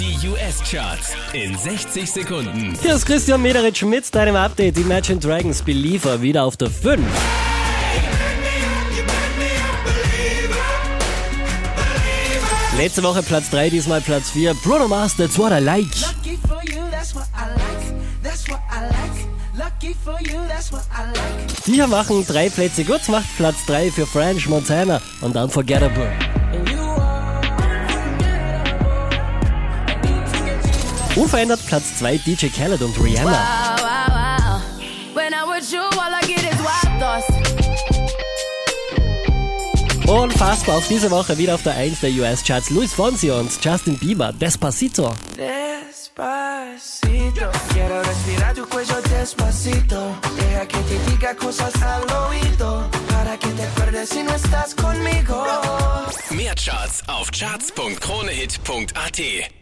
Die US-Charts in 60 Sekunden. Hier ist Christian Mederitsch mit deinem Update. Imagine Dragons Believer wieder auf der 5. Letzte Woche Platz 3, diesmal Platz 4. Bruno Mars, That's What I Like. Lucky for you, that's what I like. That's what I like. Lucky for you, that's what I like. Die hier machen drei Plätze gut, macht Platz 3 für French Montana und Unforgettable. Unverändert Platz 2 DJ Khaled und Rihanna. Wow, wow, wow. Unfassbar auf diese Woche wieder auf der 1 der US-Charts. Luis Fonsi und Justin Bieber, Despacito. despacito. Quiero respirar tu cuello despacito. Deja que te diga cosas al oído. Para que te acuerdes si no estás conmigo. Mehr Charts auf charts.kronehit.at.